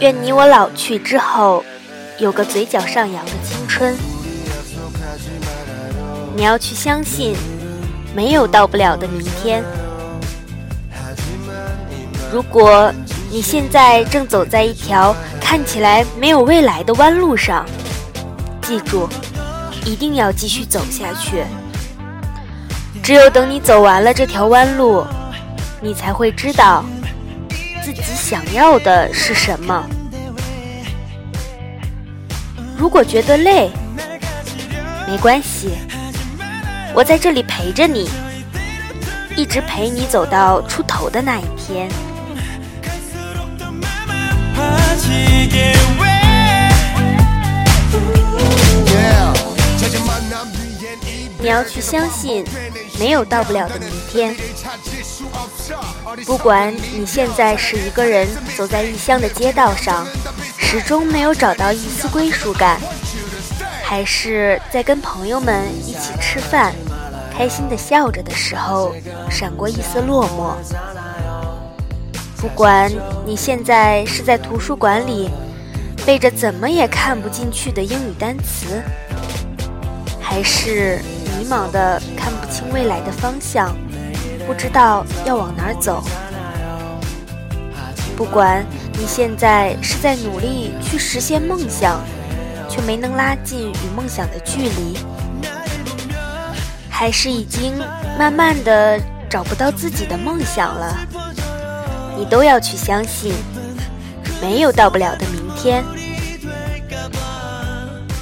愿你我老去之后，有个嘴角上扬的青春。你要去相信，没有到不了的明天。如果你现在正走在一条看起来没有未来的弯路上，记住，一定要继续走下去。只有等你走完了这条弯路，你才会知道自己想要的是什么。如果觉得累，没关系，我在这里陪着你，一直陪你走到出头的那一天。你要去相信，没有到不了的明天。不管你现在是一个人走在异乡的街道上，始终没有找到一丝归属感，还是在跟朋友们一起吃饭，开心的笑着的时候，闪过一丝落寞。不管你现在是在图书馆里，背着怎么也看不进去的英语单词，还是。茫的看不清未来的方向，不知道要往哪儿走。不管你现在是在努力去实现梦想，却没能拉近与梦想的距离，还是已经慢慢的找不到自己的梦想了，你都要去相信，没有到不了的明天。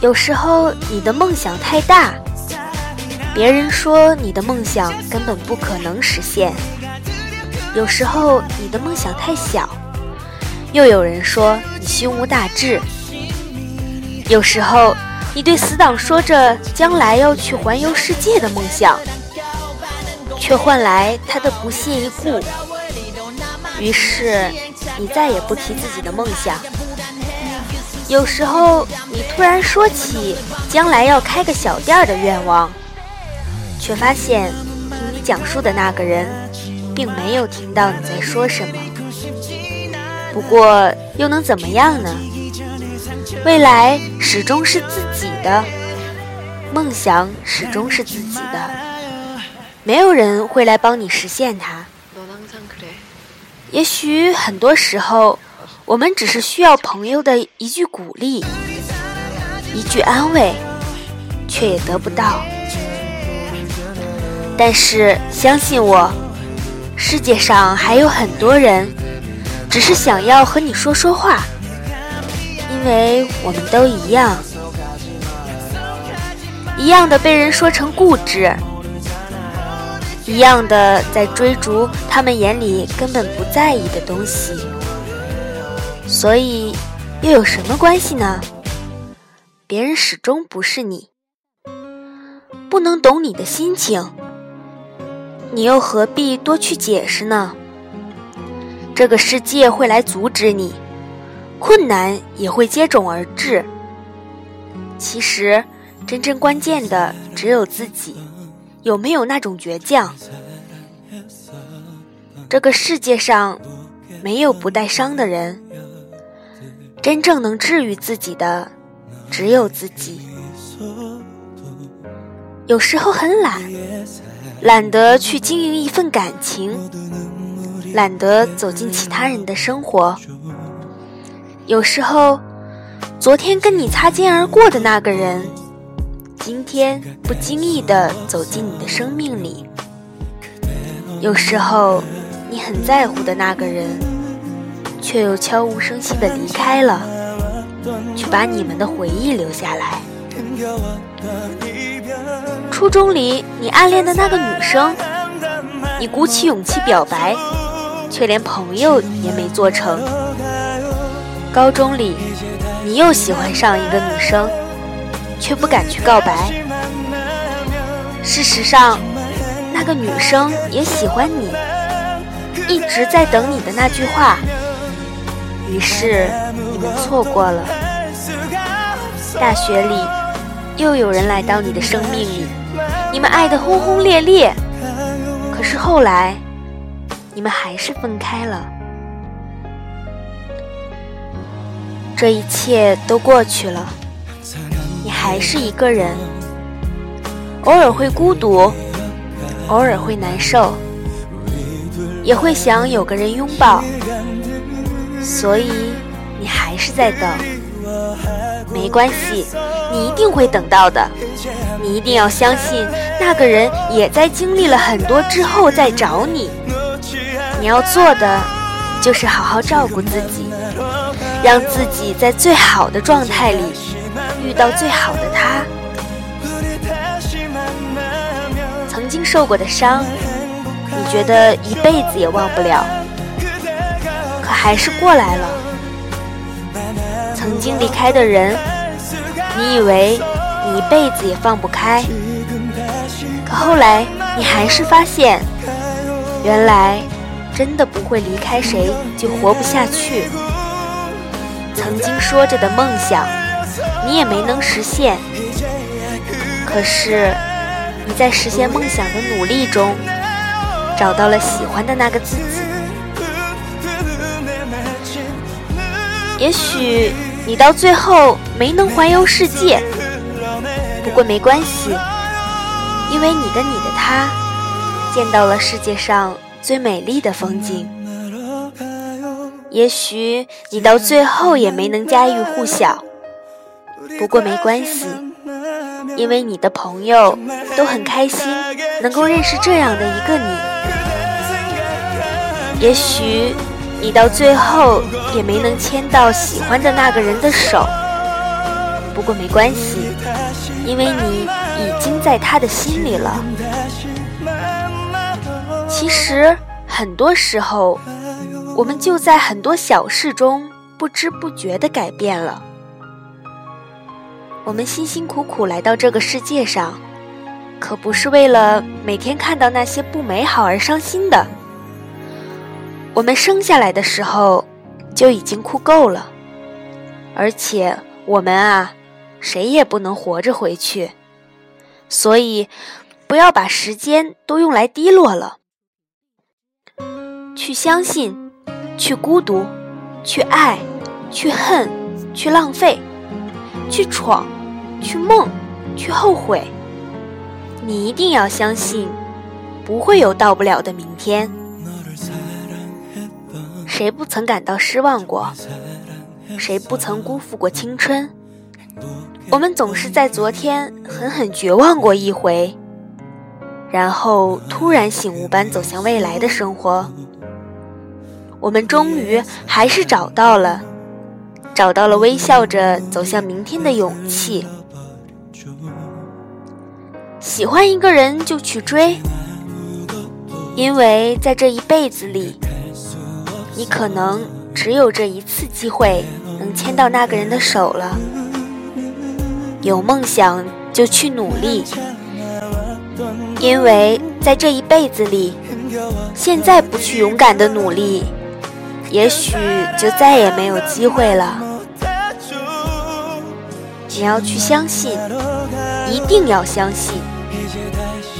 有时候你的梦想太大。别人说你的梦想根本不可能实现，有时候你的梦想太小，又有人说你胸无大志。有时候你对死党说着将来要去环游世界的梦想，却换来他的不屑一顾。于是你再也不提自己的梦想。有时候你突然说起将来要开个小店的愿望。却发现，听你讲述的那个人，并没有听到你在说什么。不过又能怎么样呢？未来始终是自己的，梦想始终是自己的，没有人会来帮你实现它。也许很多时候，我们只是需要朋友的一句鼓励，一句安慰，却也得不到。但是相信我，世界上还有很多人，只是想要和你说说话，因为我们都一样，一样的被人说成固执，一样的在追逐他们眼里根本不在意的东西，所以又有什么关系呢？别人始终不是你，不能懂你的心情。你又何必多去解释呢？这个世界会来阻止你，困难也会接踵而至。其实，真正关键的只有自己，有没有那种倔强？这个世界上没有不带伤的人，真正能治愈自己的只有自己。有时候很懒。懒得去经营一份感情，懒得走进其他人的生活。有时候，昨天跟你擦肩而过的那个人，今天不经意的走进你的生命里。有时候，你很在乎的那个人，却又悄无声息的离开了，去把你们的回忆留下来。初中里你暗恋的那个女生，你鼓起勇气表白，却连朋友也没做成。高中里你又喜欢上一个女生，却不敢去告白。事实上，那个女生也喜欢你，一直在等你的那句话。于是你们错过了。大学里。又有人来到你的生命里，你们爱得轰轰烈烈。可是后来，你们还是分开了。这一切都过去了，你还是一个人，偶尔会孤独，偶尔会难受，也会想有个人拥抱。所以，你还是在等。没关系，你一定会等到的。你一定要相信，那个人也在经历了很多之后再找你。你要做的，就是好好照顾自己，让自己在最好的状态里遇到最好的他。曾经受过的伤，你觉得一辈子也忘不了，可还是过来了。曾经离开的人，你以为你一辈子也放不开，可后来你还是发现，原来真的不会离开谁就活不下去。曾经说着的梦想，你也没能实现。可是你在实现梦想的努力中，找到了喜欢的那个自己。也许。你到最后没能环游世界，不过没关系，因为你跟你的他见到了世界上最美丽的风景。也许你到最后也没能家喻户晓，不过没关系，因为你的朋友都很开心能够认识这样的一个你。也许。你到最后也没能牵到喜欢的那个人的手，不过没关系，因为你已经在他的心里了。其实很多时候，我们就在很多小事中不知不觉地改变了。我们辛辛苦苦来到这个世界上，可不是为了每天看到那些不美好而伤心的。我们生下来的时候就已经哭够了，而且我们啊，谁也不能活着回去，所以不要把时间都用来低落了。去相信，去孤独，去爱，去恨，去浪费，去闯，去梦，去后悔。你一定要相信，不会有到不了的明天。谁不曾感到失望过？谁不曾辜负过青春？我们总是在昨天狠狠绝望过一回，然后突然醒悟般走向未来的生活。我们终于还是找到了，找到了微笑着走向明天的勇气。喜欢一个人就去追，因为在这一辈子里。你可能只有这一次机会能牵到那个人的手了。有梦想就去努力，因为在这一辈子里，现在不去勇敢的努力，也许就再也没有机会了。你要去相信，一定要相信，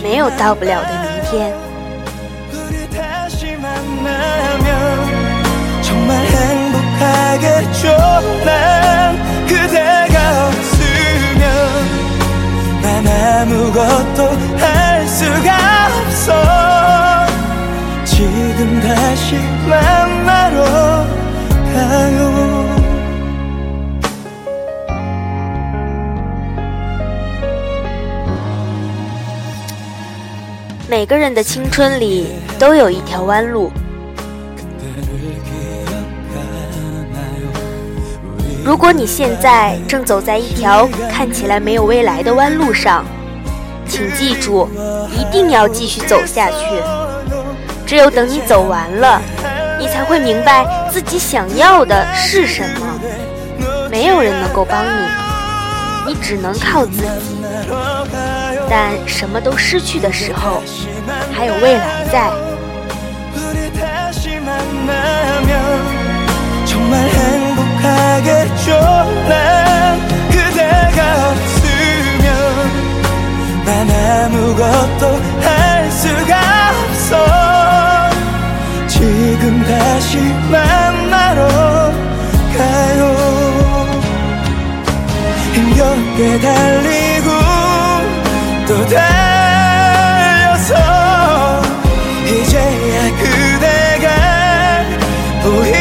没有到不了的明天。난 아무것도 할 수가 없어 지금 다시 만나러 가요 每个人的青春里都有一条弯路。 如果你现在正走在一条看起来没有未来的弯路上，请记住，一定要继续走下去。只有等你走完了，你才会明白自己想要的是什么。没有人能够帮你，你只能靠自己。但什么都失去的时候，还有未来在。 하겠죠. 난 그대가 없으면 난 아무것도 할 수가 없어. 지금 다시 만나러 가요. 힘겹게 달리고 또 달려서 이제야 그대가 보이